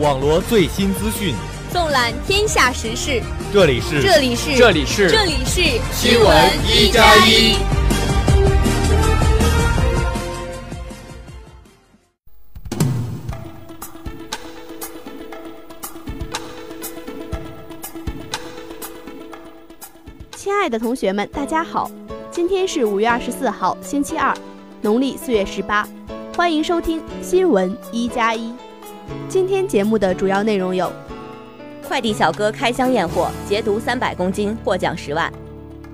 网罗最新资讯，纵览天下时事。这里是这里是这里是这里是新闻一加一。亲爱的同学们，大家好，今天是五月二十四号，星期二，农历四月十八。欢迎收听新闻一加一。今天节目的主要内容有：快递小哥开箱验货，截毒三百公斤，获奖十万；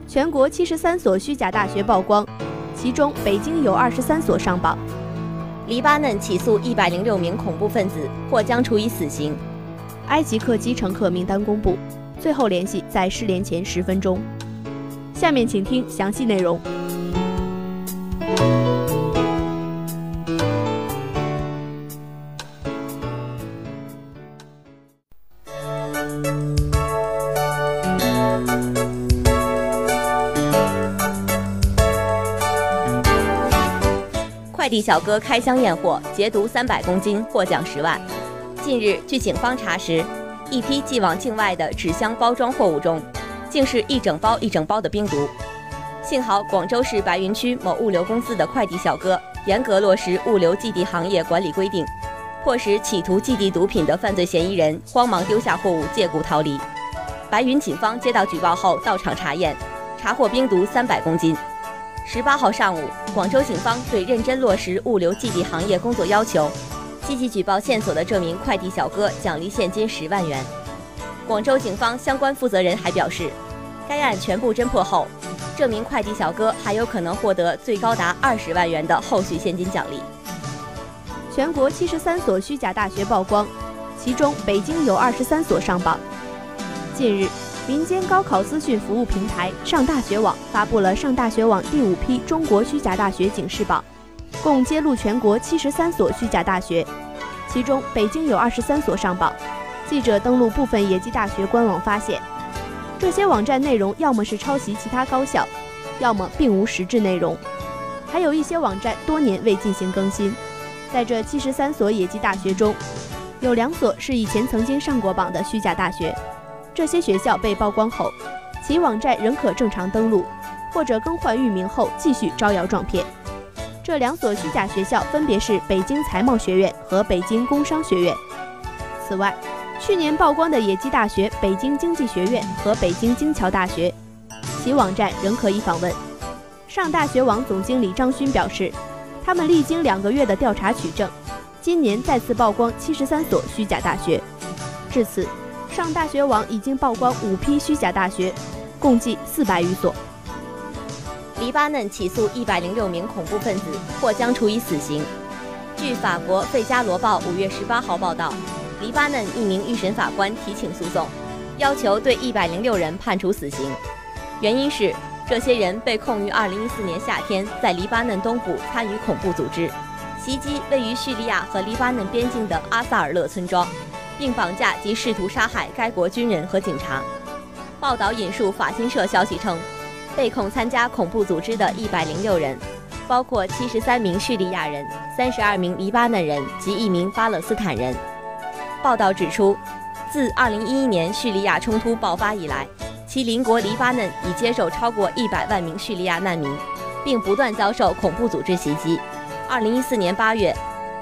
全国七十三所虚假大学曝光，其中北京有二十三所上榜；黎巴嫩起诉一百零六名恐怖分子，或将处以死刑；埃及客机乘客名单公布，最后联系在失联前十分钟。下面请听详细内容。快递小哥开箱验货，截毒三百公斤，获奖十万。近日，据警方查实，一批寄往境外的纸箱包装货物中，竟是一整包一整包的冰毒。幸好广州市白云区某物流公司的快递小哥严格落实物流寄递行业管理规定，迫使企图寄递毒品的犯罪嫌疑人慌忙丢下货物借故逃离。白云警方接到举报后到场查验，查获冰毒三百公斤。十八号上午，广州警方对认真落实物流寄递行业工作要求、积极举报线索的这名快递小哥奖励现金十万元。广州警方相关负责人还表示，该案全部侦破后，这名快递小哥还有可能获得最高达二十万元的后续现金奖励。全国七十三所虚假大学曝光，其中北京有二十三所上榜。近日。民间高考资讯服务平台上大学网发布了上大学网第五批中国虚假大学警示榜，共揭露全国七十三所虚假大学，其中北京有二十三所上榜。记者登录部分野鸡大学官网发现，这些网站内容要么是抄袭其他高校，要么并无实质内容，还有一些网站多年未进行更新。在这七十三所野鸡大学中，有两所是以前曾经上过榜的虚假大学。这些学校被曝光后，其网站仍可正常登录，或者更换域名后继续招摇撞骗。这两所虚假学校分别是北京财贸学院和北京工商学院。此外，去年曝光的野鸡大学北京经济学院和北京京桥大学，其网站仍可以访问。上大学网总经理张勋表示，他们历经两个月的调查取证，今年再次曝光七十三所虚假大学。至此。上大学网已经曝光五批虚假大学，共计四百余所。黎巴嫩起诉一百零六名恐怖分子，或将处以死刑。据法国《费加罗报》五月十八号报道，黎巴嫩一名预审法官提请诉讼，要求对一百零六人判处死刑。原因是这些人被控于二零一四年夏天在黎巴嫩东部参与恐怖组织，袭击位于叙利亚和黎巴嫩边境的阿萨尔勒村庄。并绑架及试图杀害该国军人和警察。报道引述法新社消息称，被控参加恐怖组织的一百零六人，包括七十三名叙利亚人、三十二名黎巴嫩人及一名巴勒斯坦人。报道指出，自二零一一年叙利亚冲突爆发以来，其邻国黎巴嫩已接受超过一百万名叙利亚难民，并不断遭受恐怖组织袭击。二零一四年八月，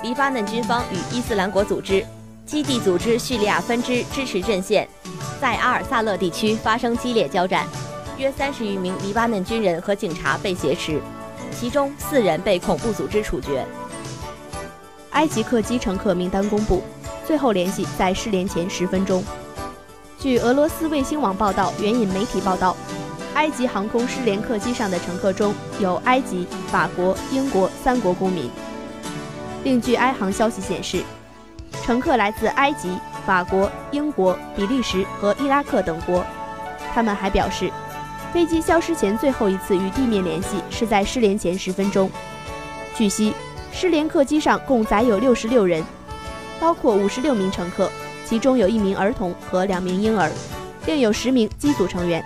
黎巴嫩军方与伊斯兰国组织。基地组织叙利亚分支支持阵线在阿尔萨勒地区发生激烈交战，约三十余名黎巴嫩军人和警察被挟持，其中四人被恐怖组织处决。埃及客机乘客名单公布，最后联系在失联前十分钟。据俄罗斯卫星网报道，援引媒体报道，埃及航空失联客机上的乘客中有埃及、法国、英国三国公民。另据埃航消息显示。乘客来自埃及、法国、英国、比利时和伊拉克等国。他们还表示，飞机消失前最后一次与地面联系是在失联前十分钟。据悉，失联客机上共载有六十六人，包括五十六名乘客，其中有一名儿童和两名婴儿，另有十名机组成员。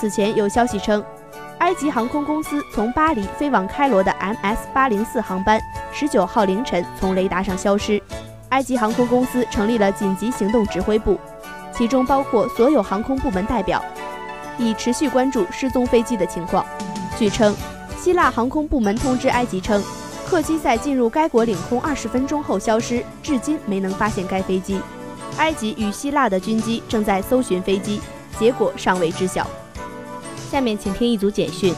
此前有消息称，埃及航空公司从巴黎飞往开罗的 MS 八零四航班，十九号凌晨从雷达上消失。埃及航空公司成立了紧急行动指挥部，其中包括所有航空部门代表，以持续关注失踪飞机的情况。据称，希腊航空部门通知埃及称，客机在进入该国领空二十分钟后消失，至今没能发现该飞机。埃及与希腊的军机正在搜寻飞机，结果尚未知晓。下面请听一组简讯。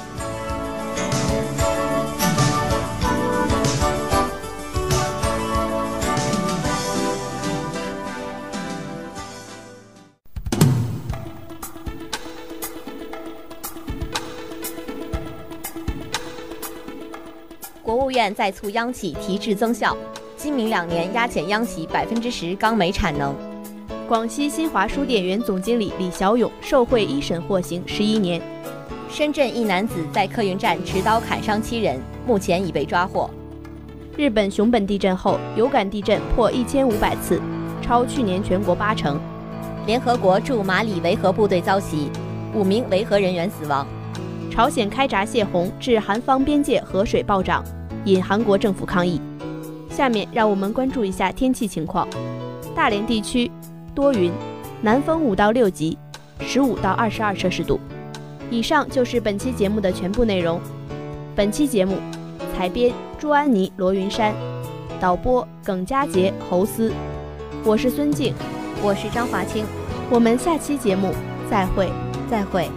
务院再促央企提质增效，今明两年压减央企百分之十钢煤产能。广西新华书店原总经理李小勇受贿一审获刑十一年。深圳一男子在客运站持刀砍伤七人，目前已被抓获。日本熊本地震后，有感地震破一千五百次，超去年全国八成。联合国驻马里维和部队遭袭，五名维和人员死亡。朝鲜开闸泄洪，致韩方边界河水暴涨，引韩国政府抗议。下面让我们关注一下天气情况。大连地区多云，南风五到六级，十五到二十二摄氏度。以上就是本期节目的全部内容。本期节目采编朱安妮、罗云山，导播耿佳杰、侯思。我是孙静，我是张华清。我们下期节目再会，再会。